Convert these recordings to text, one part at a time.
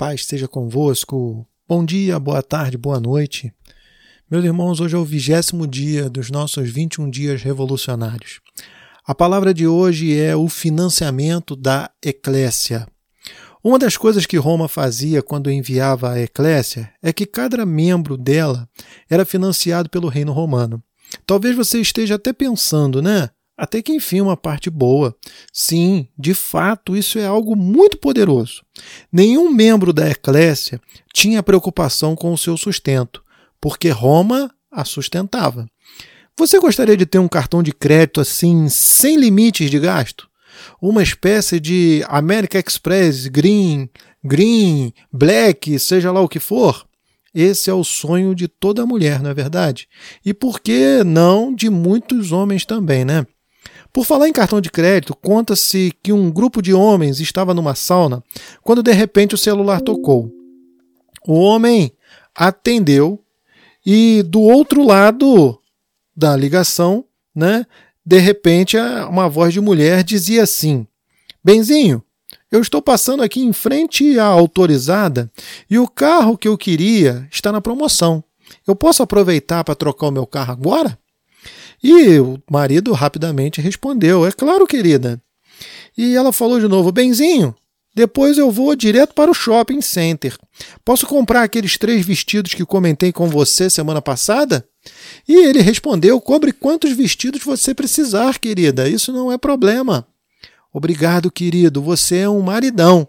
paz seja convosco. Bom dia, boa tarde, boa noite. Meus irmãos, hoje é o vigésimo dia dos nossos 21 dias revolucionários. A palavra de hoje é o financiamento da eclésia. Uma das coisas que Roma fazia quando enviava a eclésia é que cada membro dela era financiado pelo reino romano. Talvez você esteja até pensando, né? Até que enfim uma parte boa. Sim, de fato, isso é algo muito poderoso. Nenhum membro da Eclésia tinha preocupação com o seu sustento, porque Roma a sustentava. Você gostaria de ter um cartão de crédito assim, sem limites de gasto? Uma espécie de American Express, Green, Green, Black, seja lá o que for? Esse é o sonho de toda mulher, não é verdade? E por que não de muitos homens também, né? Por falar em cartão de crédito, conta-se que um grupo de homens estava numa sauna quando de repente o celular tocou. O homem atendeu e do outro lado da ligação, né, de repente uma voz de mulher dizia assim: Benzinho, eu estou passando aqui em frente à autorizada e o carro que eu queria está na promoção. Eu posso aproveitar para trocar o meu carro agora? E o marido rapidamente respondeu: É claro, querida. E ela falou de novo: Benzinho, depois eu vou direto para o shopping center. Posso comprar aqueles três vestidos que comentei com você semana passada? E ele respondeu: Cobre quantos vestidos você precisar, querida. Isso não é problema. Obrigado, querido. Você é um maridão.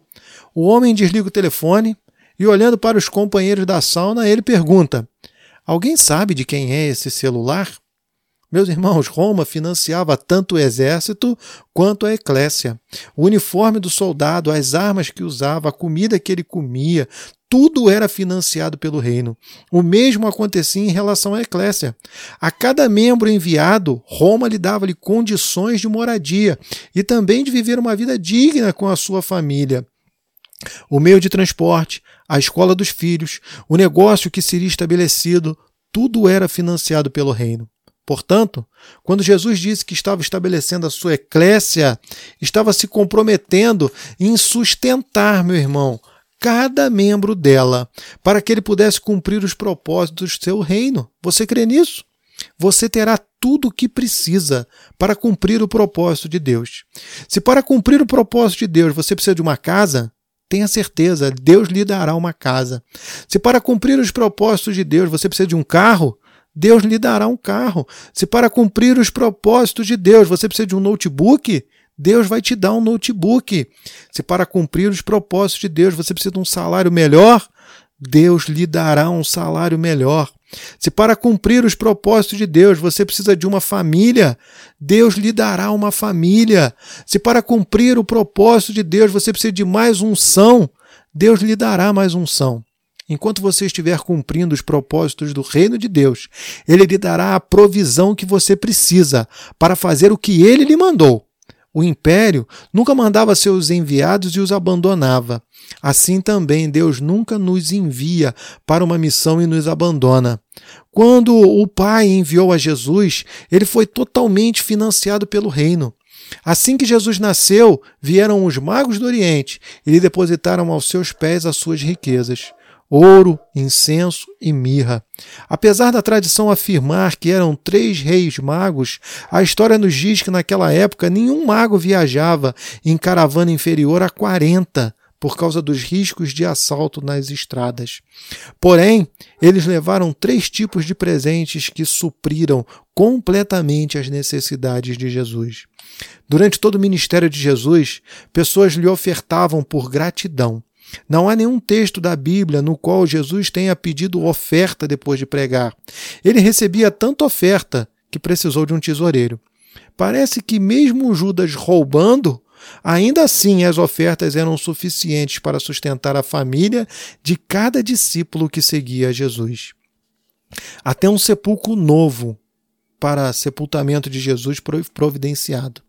O homem desliga o telefone e, olhando para os companheiros da sauna, ele pergunta: Alguém sabe de quem é esse celular? Meus irmãos, Roma financiava tanto o exército quanto a eclésia. O uniforme do soldado, as armas que usava, a comida que ele comia, tudo era financiado pelo reino. O mesmo acontecia em relação à eclésia. A cada membro enviado, Roma lhe dava-lhe condições de moradia e também de viver uma vida digna com a sua família. O meio de transporte, a escola dos filhos, o negócio que seria estabelecido, tudo era financiado pelo reino. Portanto, quando Jesus disse que estava estabelecendo a sua eclésia, estava se comprometendo em sustentar, meu irmão, cada membro dela, para que ele pudesse cumprir os propósitos do seu reino. Você crê nisso? Você terá tudo o que precisa para cumprir o propósito de Deus. Se para cumprir o propósito de Deus você precisa de uma casa, tenha certeza, Deus lhe dará uma casa. Se para cumprir os propósitos de Deus você precisa de um carro, Deus lhe dará um carro. Se para cumprir os propósitos de Deus você precisa de um notebook, Deus vai te dar um notebook. Se para cumprir os propósitos de Deus você precisa de um salário melhor, Deus lhe dará um salário melhor. Se para cumprir os propósitos de Deus você precisa de uma família, Deus lhe dará uma família. Se para cumprir o propósito de Deus você precisa de mais unção, Deus lhe dará mais unção. Enquanto você estiver cumprindo os propósitos do reino de Deus, ele lhe dará a provisão que você precisa para fazer o que ele lhe mandou. O império nunca mandava seus enviados e os abandonava. Assim também Deus nunca nos envia para uma missão e nos abandona. Quando o Pai enviou a Jesus, ele foi totalmente financiado pelo reino. Assim que Jesus nasceu, vieram os magos do Oriente e lhe depositaram aos seus pés as suas riquezas ouro, incenso e mirra. Apesar da tradição afirmar que eram três reis magos, a história nos diz que naquela época nenhum mago viajava em caravana inferior a 40 por causa dos riscos de assalto nas estradas. Porém, eles levaram três tipos de presentes que supriram completamente as necessidades de Jesus. Durante todo o ministério de Jesus, pessoas lhe ofertavam por gratidão não há nenhum texto da Bíblia no qual Jesus tenha pedido oferta depois de pregar. Ele recebia tanta oferta que precisou de um tesoureiro. Parece que, mesmo Judas roubando, ainda assim as ofertas eram suficientes para sustentar a família de cada discípulo que seguia Jesus. Até um sepulcro novo para sepultamento de Jesus providenciado.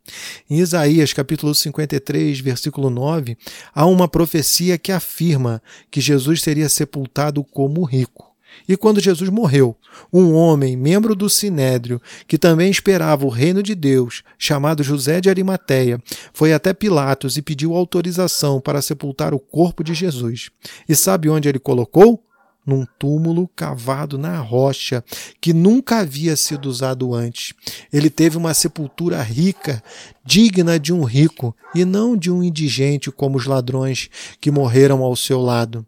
Em Isaías capítulo 53, versículo 9, há uma profecia que afirma que Jesus seria sepultado como rico. E quando Jesus morreu, um homem, membro do Sinédrio, que também esperava o reino de Deus, chamado José de Arimateia, foi até Pilatos e pediu autorização para sepultar o corpo de Jesus. E sabe onde ele colocou? Num túmulo cavado na rocha, que nunca havia sido usado antes. Ele teve uma sepultura rica, digna de um rico, e não de um indigente como os ladrões que morreram ao seu lado.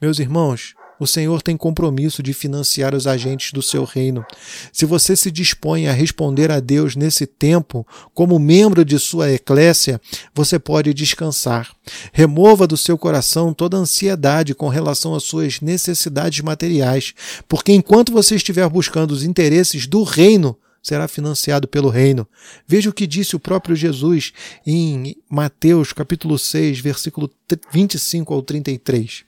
Meus irmãos, o Senhor tem compromisso de financiar os agentes do seu reino. Se você se dispõe a responder a Deus nesse tempo, como membro de sua eclésia, você pode descansar. Remova do seu coração toda ansiedade com relação às suas necessidades materiais, porque enquanto você estiver buscando os interesses do reino, será financiado pelo reino. Veja o que disse o próprio Jesus em Mateus capítulo 6, versículo 25 ao 33.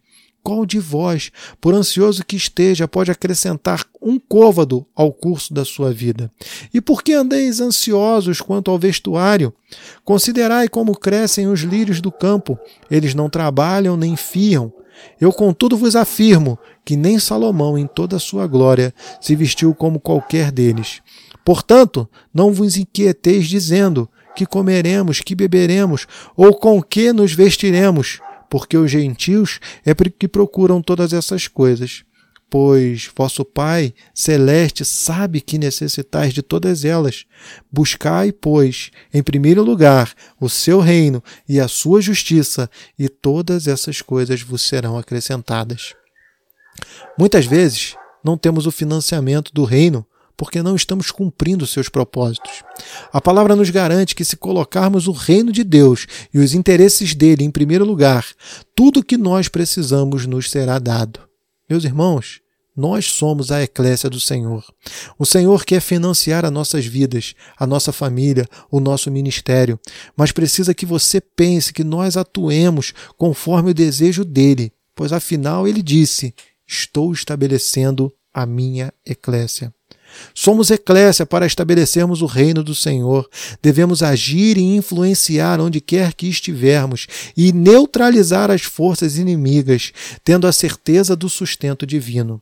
Qual de vós, por ansioso que esteja, pode acrescentar um côvado ao curso da sua vida? E por que andeis ansiosos quanto ao vestuário? Considerai como crescem os lírios do campo, eles não trabalham nem fiam. Eu, contudo, vos afirmo que nem Salomão, em toda a sua glória, se vestiu como qualquer deles. Portanto, não vos inquieteis dizendo que comeremos, que beberemos, ou com que nos vestiremos porque os gentios é que procuram todas essas coisas. Pois vosso Pai celeste sabe que necessitais de todas elas. Buscai, pois, em primeiro lugar, o seu reino e a sua justiça, e todas essas coisas vos serão acrescentadas. Muitas vezes não temos o financiamento do reino porque não estamos cumprindo seus propósitos. A palavra nos garante que, se colocarmos o reino de Deus e os interesses dele em primeiro lugar, tudo o que nós precisamos nos será dado. Meus irmãos, nós somos a eclésia do Senhor. O Senhor quer financiar as nossas vidas, a nossa família, o nosso ministério, mas precisa que você pense que nós atuemos conforme o desejo dele, pois afinal ele disse: Estou estabelecendo a minha eclésia. Somos eclésia para estabelecermos o reino do Senhor. Devemos agir e influenciar onde quer que estivermos e neutralizar as forças inimigas, tendo a certeza do sustento divino.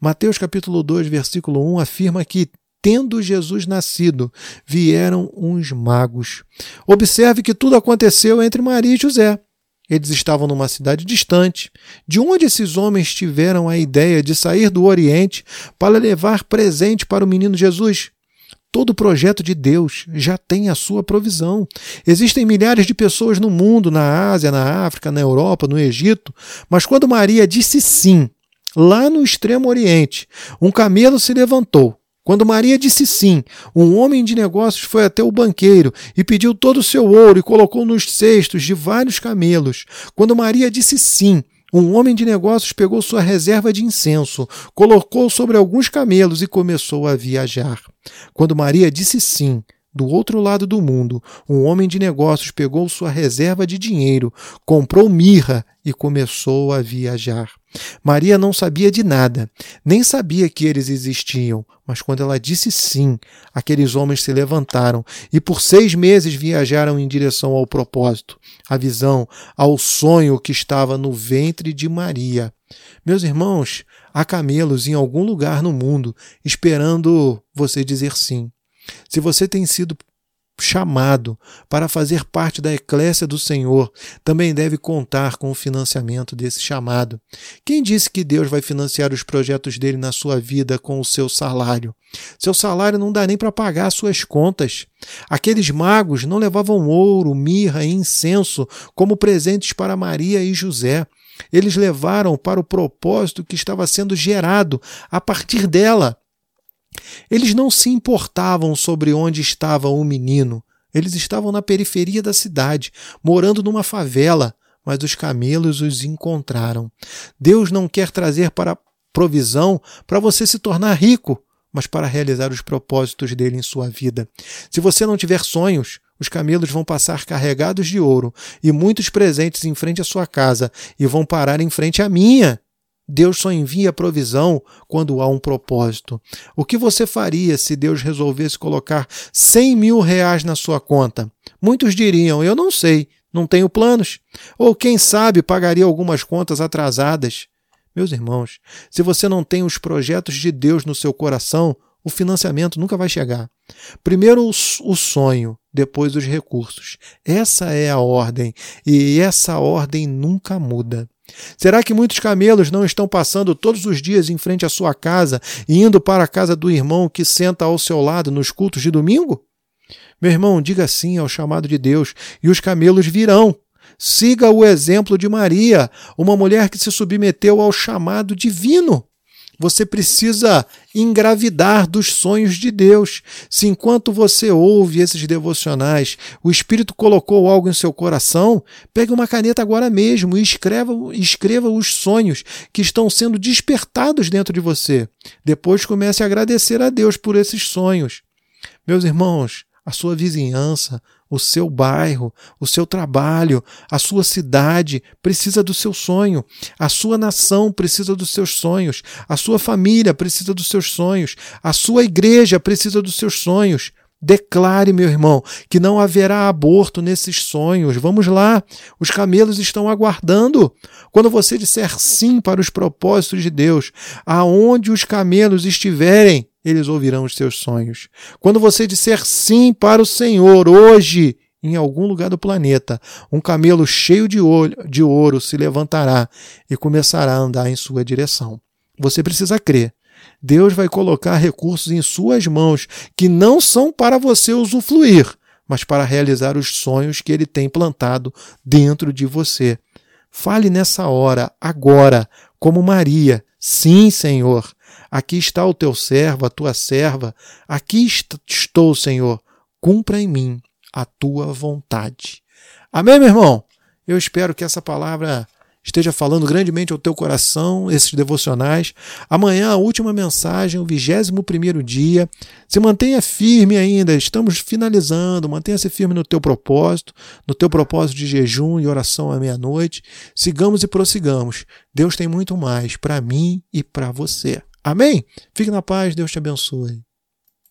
Mateus capítulo 2, versículo 1 afirma que tendo Jesus nascido, vieram uns magos. Observe que tudo aconteceu entre Maria e José. Eles estavam numa cidade distante, de onde esses homens tiveram a ideia de sair do Oriente para levar presente para o menino Jesus. Todo projeto de Deus já tem a sua provisão. Existem milhares de pessoas no mundo, na Ásia, na África, na Europa, no Egito, mas quando Maria disse sim, lá no extremo Oriente, um camelo se levantou quando Maria disse sim, um homem de negócios foi até o banqueiro e pediu todo o seu ouro e colocou nos cestos de vários camelos. Quando Maria disse sim, um homem de negócios pegou sua reserva de incenso, colocou sobre alguns camelos e começou a viajar. Quando Maria disse sim, do outro lado do mundo, um homem de negócios pegou sua reserva de dinheiro, comprou mirra e começou a viajar. Maria não sabia de nada, nem sabia que eles existiam, mas quando ela disse sim, aqueles homens se levantaram e por seis meses viajaram em direção ao propósito, à visão, ao sonho que estava no ventre de Maria. Meus irmãos, há camelos em algum lugar no mundo esperando você dizer sim. Se você tem sido chamado para fazer parte da eclésia do Senhor, também deve contar com o financiamento desse chamado. Quem disse que Deus vai financiar os projetos dele na sua vida com o seu salário? Seu salário não dá nem para pagar suas contas. Aqueles magos não levavam ouro, mirra e incenso como presentes para Maria e José. Eles levaram para o propósito que estava sendo gerado a partir dela. Eles não se importavam sobre onde estava o menino. Eles estavam na periferia da cidade, morando numa favela, mas os camelos os encontraram. Deus não quer trazer para provisão para você se tornar rico, mas para realizar os propósitos dele em sua vida. Se você não tiver sonhos, os camelos vão passar carregados de ouro e muitos presentes em frente à sua casa e vão parar em frente à minha. Deus só envia provisão quando há um propósito. O que você faria se Deus resolvesse colocar 100 mil reais na sua conta? Muitos diriam: Eu não sei, não tenho planos. Ou quem sabe pagaria algumas contas atrasadas. Meus irmãos, se você não tem os projetos de Deus no seu coração, o financiamento nunca vai chegar. Primeiro o sonho, depois os recursos. Essa é a ordem e essa ordem nunca muda. Será que muitos camelos não estão passando todos os dias em frente à sua casa e indo para a casa do irmão que senta ao seu lado nos cultos de domingo? Meu irmão, diga sim ao chamado de Deus e os camelos virão. Siga o exemplo de Maria, uma mulher que se submeteu ao chamado divino. Você precisa engravidar dos sonhos de Deus. Se enquanto você ouve esses devocionais, o Espírito colocou algo em seu coração, pegue uma caneta agora mesmo e escreva, escreva os sonhos que estão sendo despertados dentro de você. Depois comece a agradecer a Deus por esses sonhos. Meus irmãos, a sua vizinhança, o seu bairro, o seu trabalho, a sua cidade precisa do seu sonho, a sua nação precisa dos seus sonhos, a sua família precisa dos seus sonhos, a sua igreja precisa dos seus sonhos. Declare, meu irmão, que não haverá aborto nesses sonhos. Vamos lá, os camelos estão aguardando. Quando você disser sim para os propósitos de Deus, aonde os camelos estiverem, eles ouvirão os seus sonhos. Quando você disser sim para o Senhor hoje, em algum lugar do planeta, um camelo cheio de, de ouro se levantará e começará a andar em sua direção. Você precisa crer. Deus vai colocar recursos em suas mãos que não são para você usufruir, mas para realizar os sonhos que ele tem plantado dentro de você. Fale nessa hora, agora, como Maria. Sim, Senhor. Aqui está o teu servo, a tua serva. Aqui estou, Senhor. Cumpra em mim a tua vontade. Amém, meu irmão? Eu espero que essa palavra esteja falando grandemente ao teu coração, esses devocionais. Amanhã, a última mensagem, o vigésimo primeiro dia. Se mantenha firme ainda, estamos finalizando. Mantenha-se firme no teu propósito, no teu propósito de jejum e oração à meia-noite. Sigamos e prossigamos. Deus tem muito mais para mim e para você. Amém? Fique na paz, Deus te abençoe.